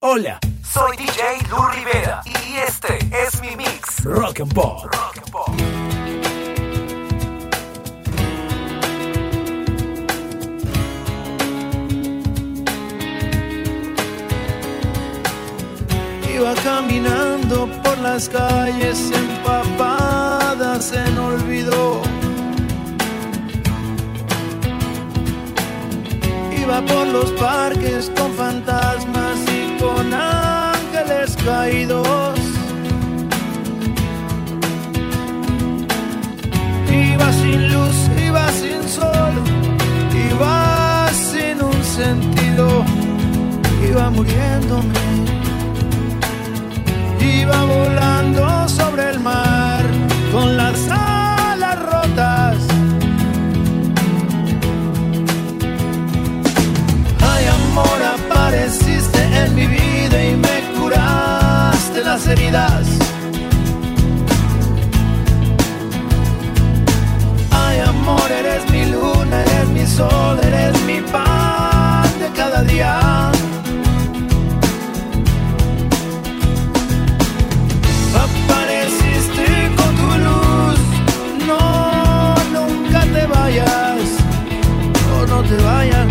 Hola, soy DJ Lu Rivera y este es mi mix Rock and Pop. Iba caminando por las calles empapadas en olvido. Iba por los parques con fantasmas Iba sin luz, iba sin sol, iba sin un sentido, iba muriéndome, iba volando sobre el mar con las alas rotas. Ay, amor, apareciste en mi vida y me heridas. Ay, amor, eres mi luna, eres mi sol, eres mi pan de cada día. Apareciste con tu luz, no, nunca te vayas, o no te vayas.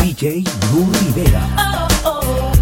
DJ Blue Rivera. Oh. oh, oh.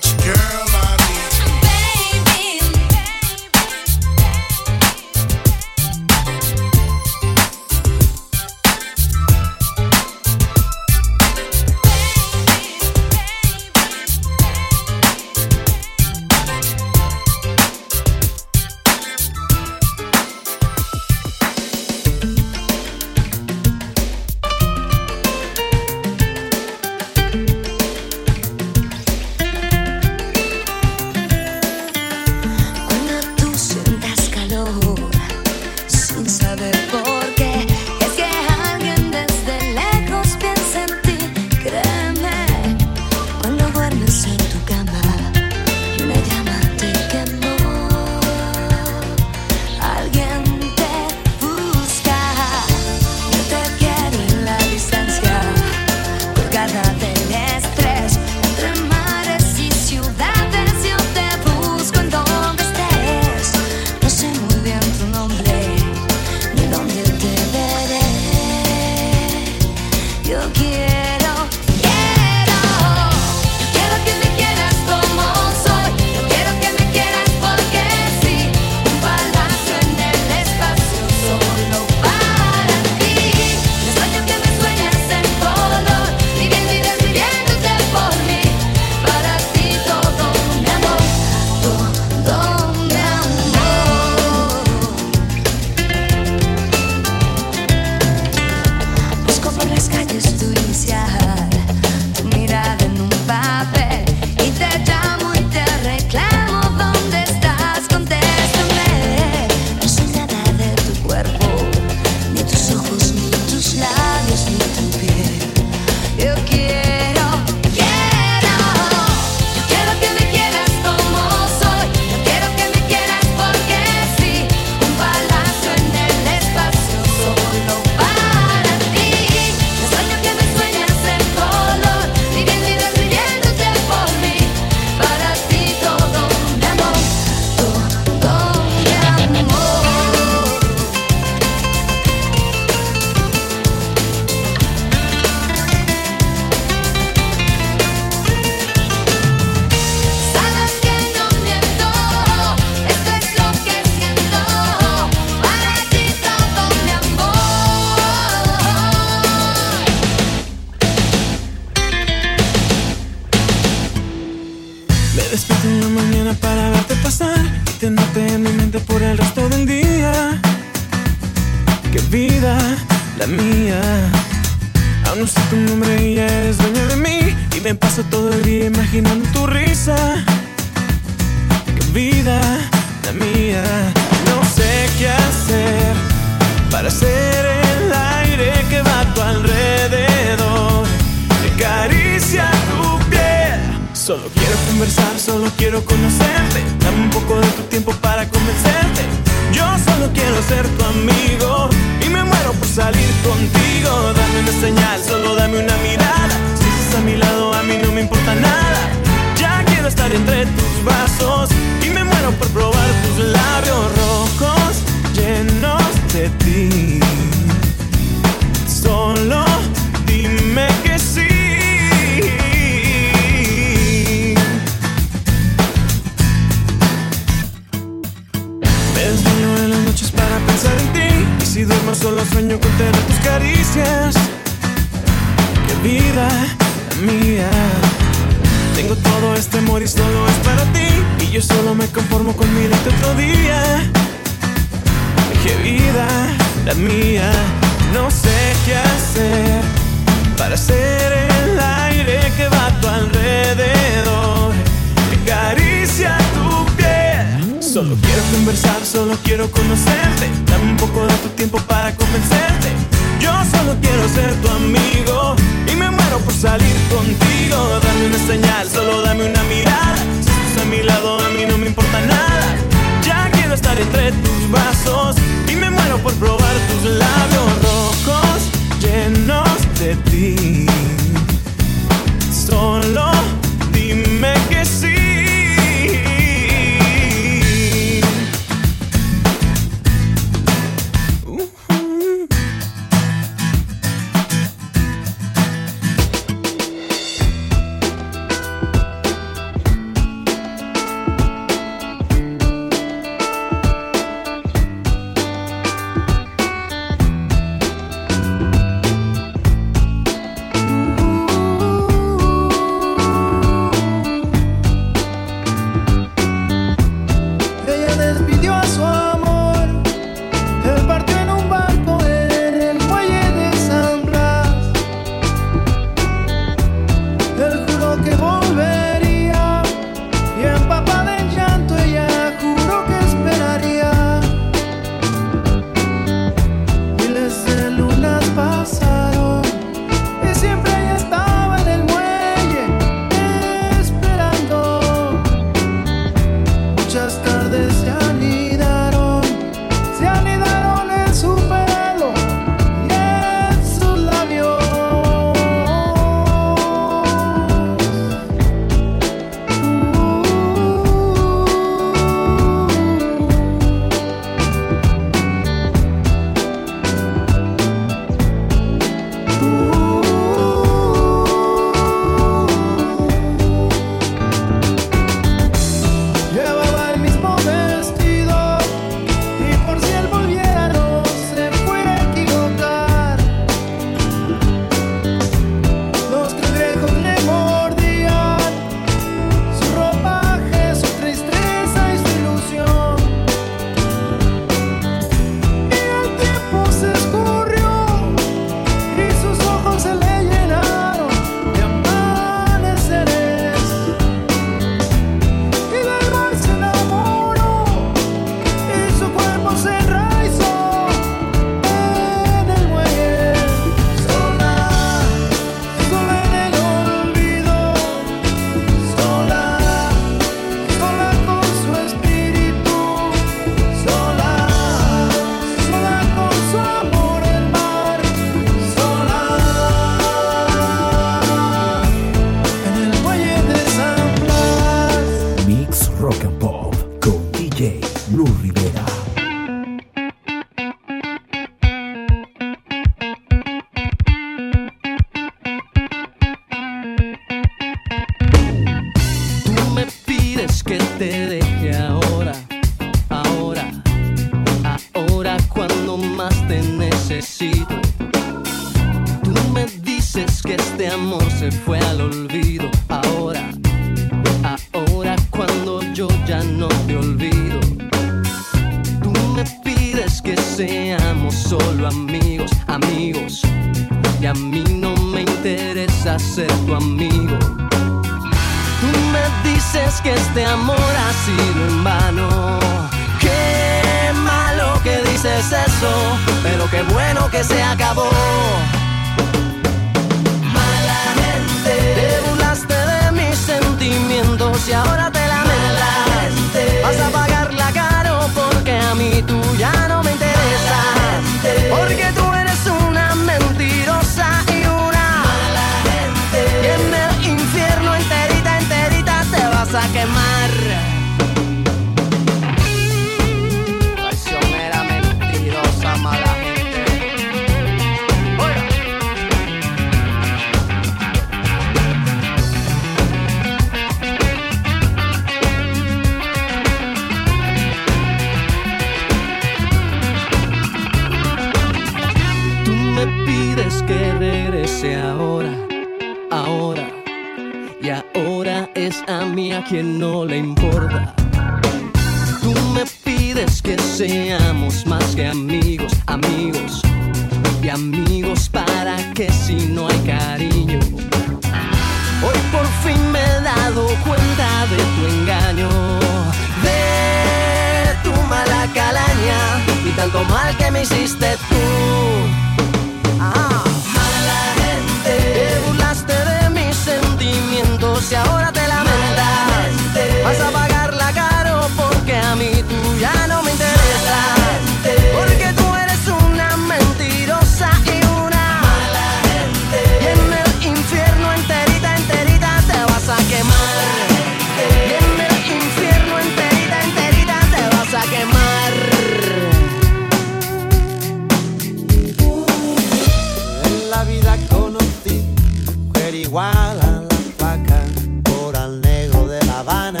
igual a la placa coral negro de La Habana,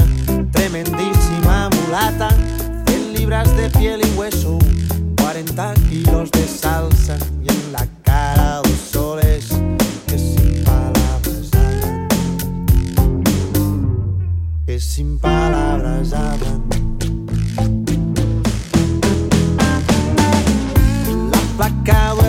tremendísima mulata, 100 libras de piel y hueso, 40 kilos de salsa y en la cara dos soles que sin palabras hablan, que sin palabras hablan. La placa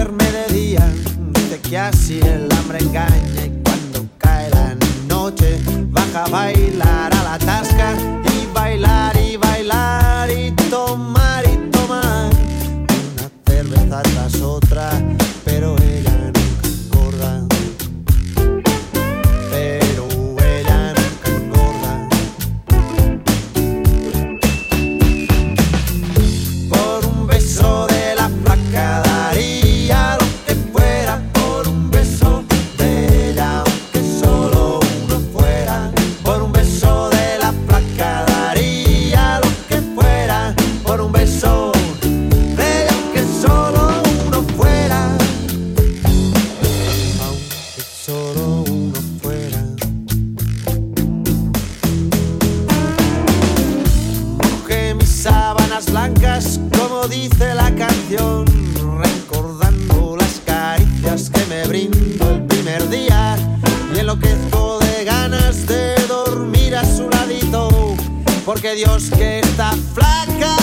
porque Dios que está flaca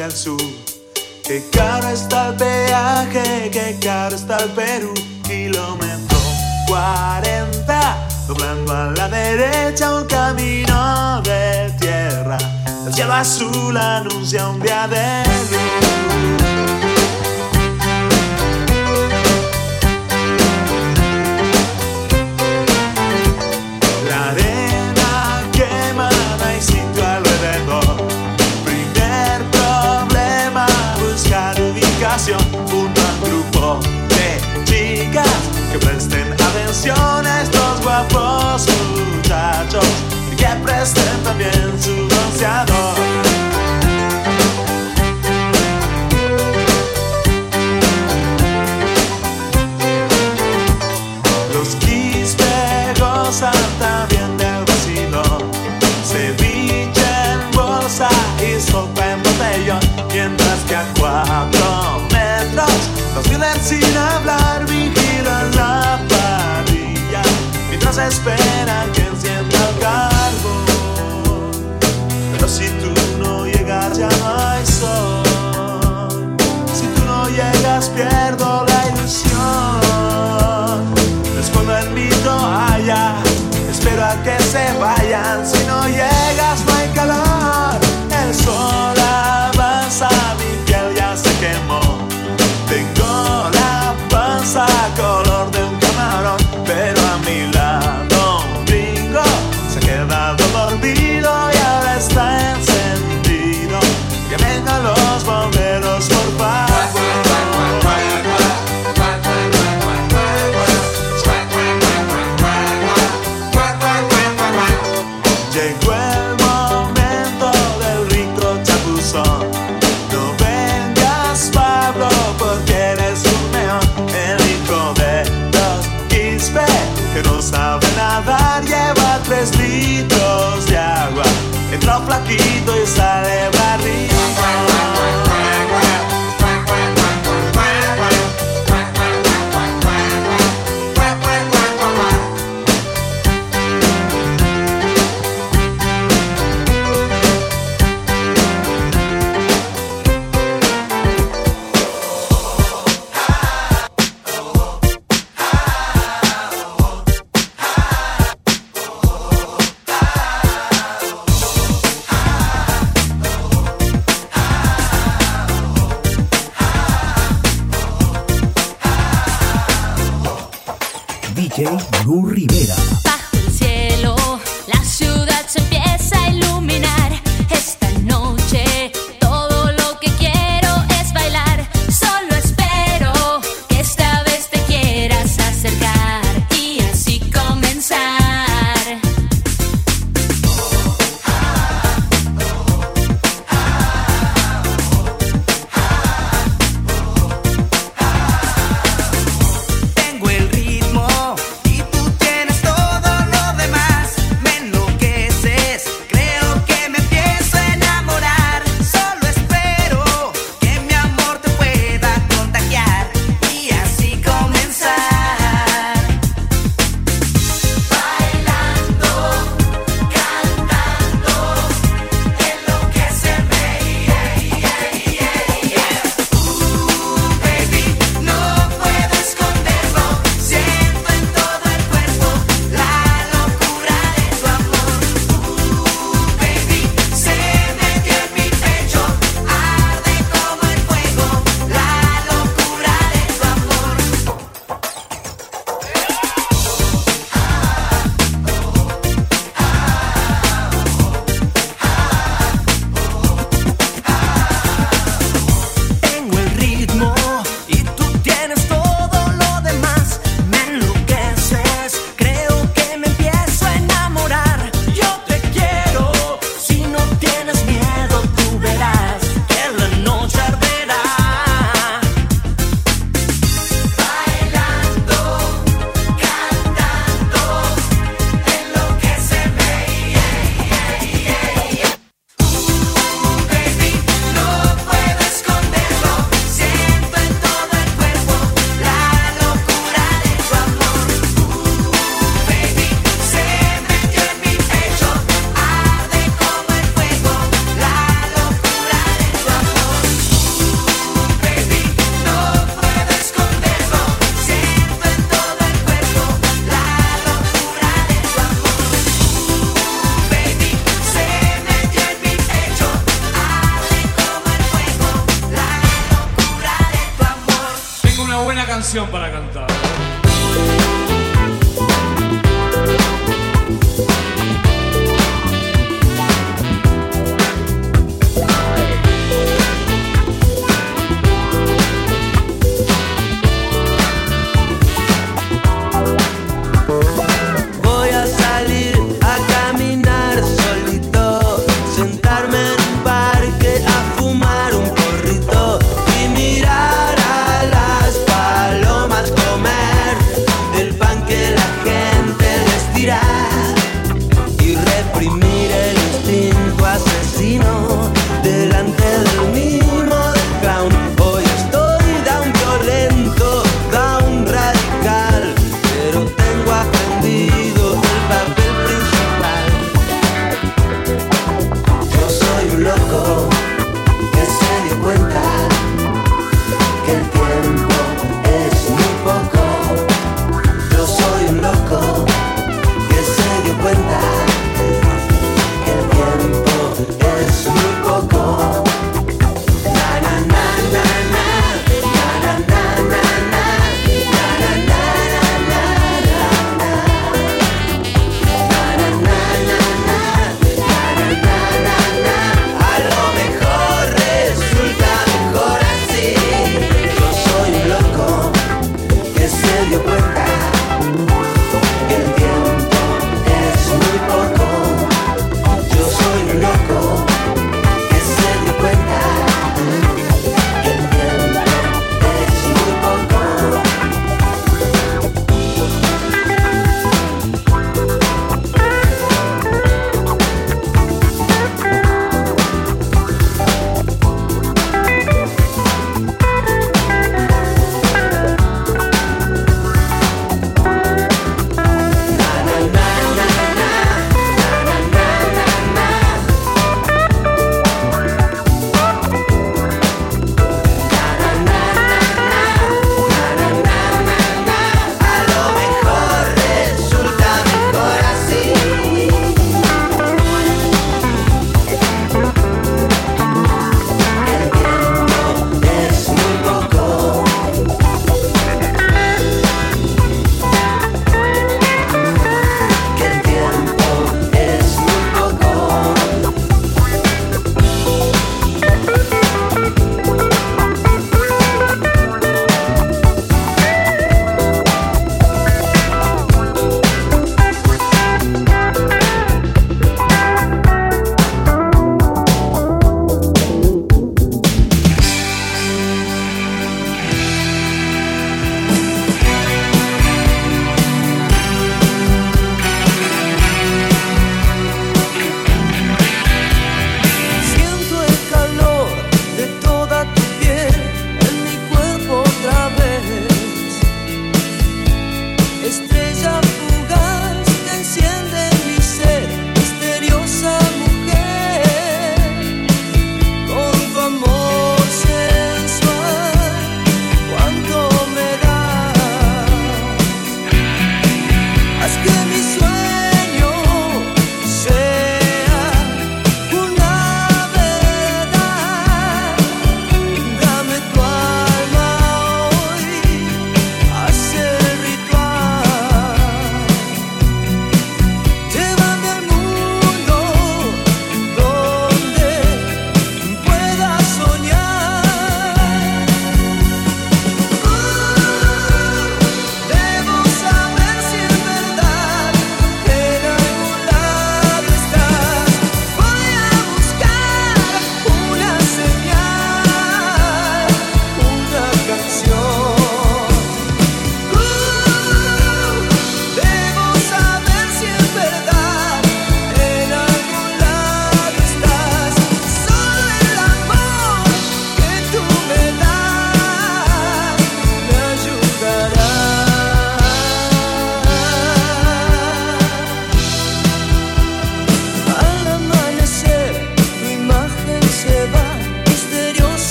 hacia sur. Qué caro está el peaje, qué caro está el Perú. Kilómetro 40, doblando a la derecha un camino de tierra. El cielo azul anuncia un día de luz. jestem pewien, cudem zjadą J. Blue Rivera.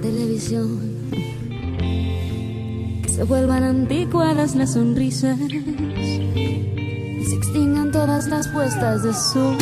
televisión. Que se vuelvan anticuadas las sonrisas. Y se extingan todas las puestas de sol.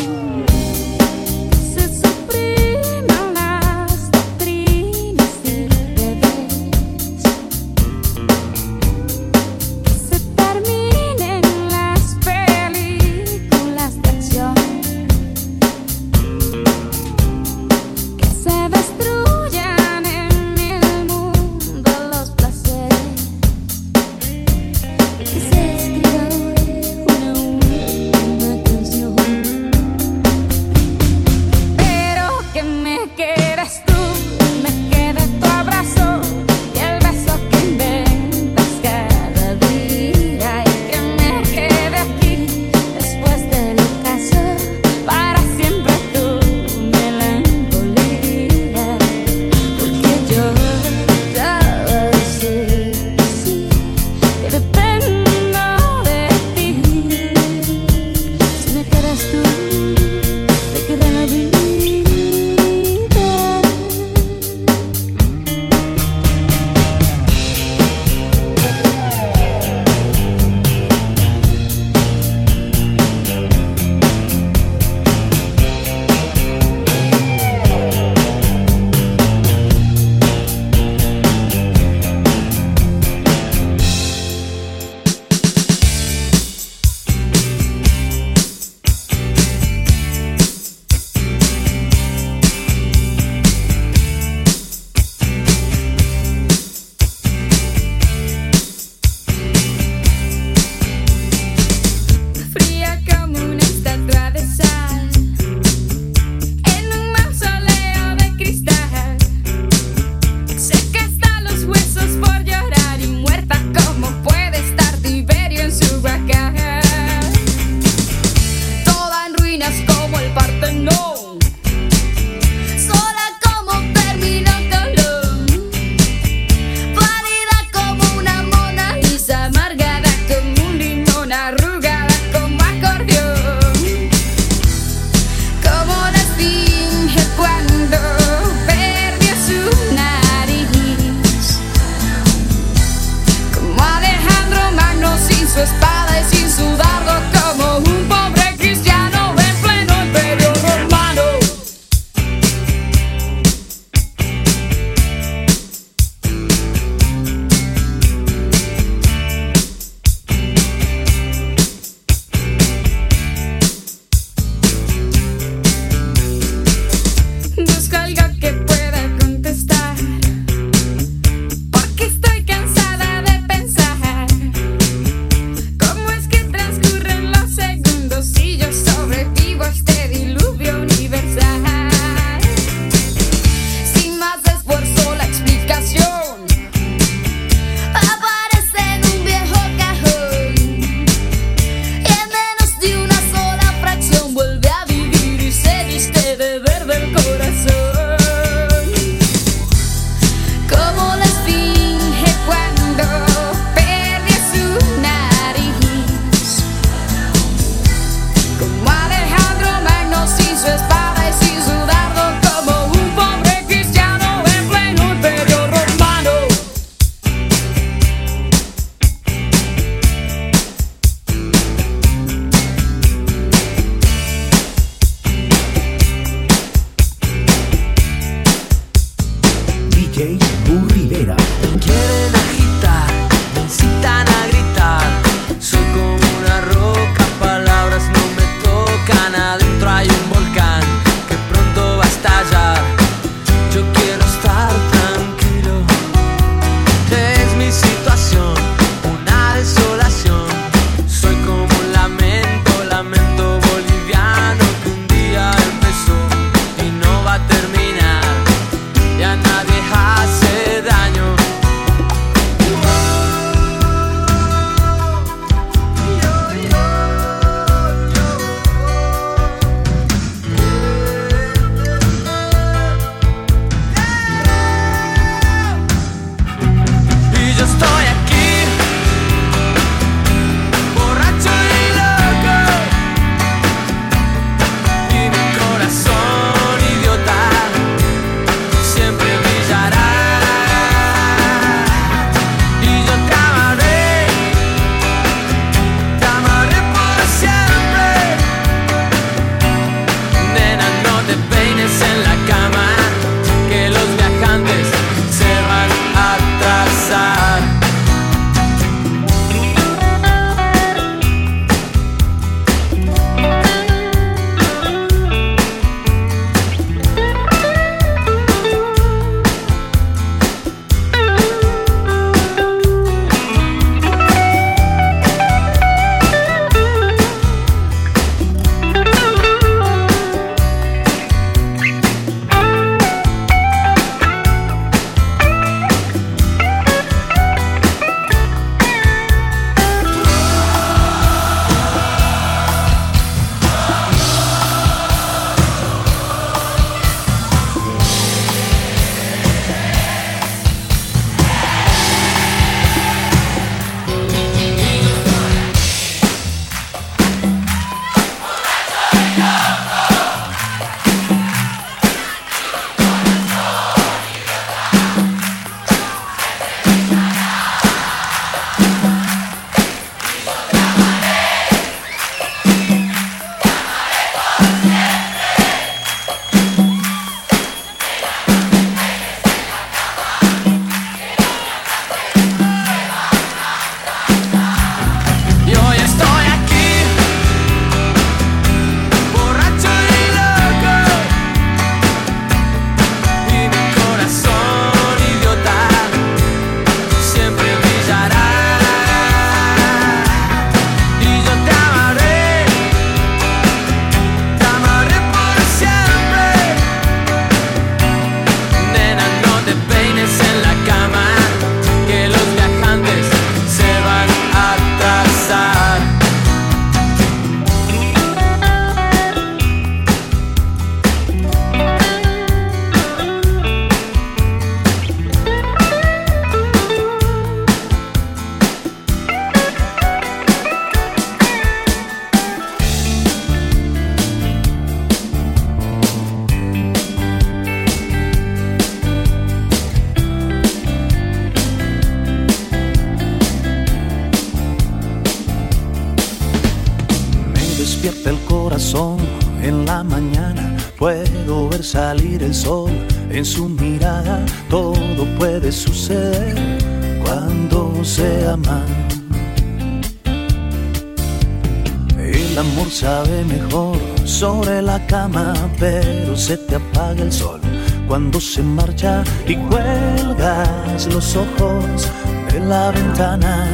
los ojos de la ventana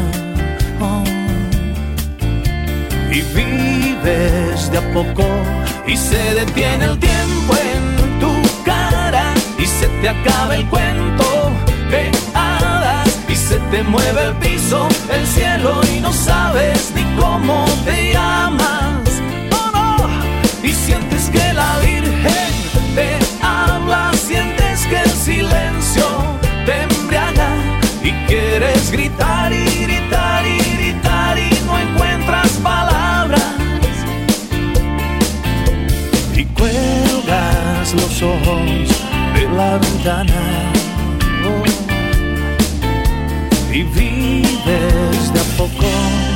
oh. y vives de a poco y se detiene el tiempo en tu cara y se te acaba el cuento de hadas y se te mueve el piso, el cielo y no sabes ni cómo te llamas. Quieres gritar y gritar y gritar y no encuentras palabras. Y cuelgas los ojos de la ventana. Y vives de a poco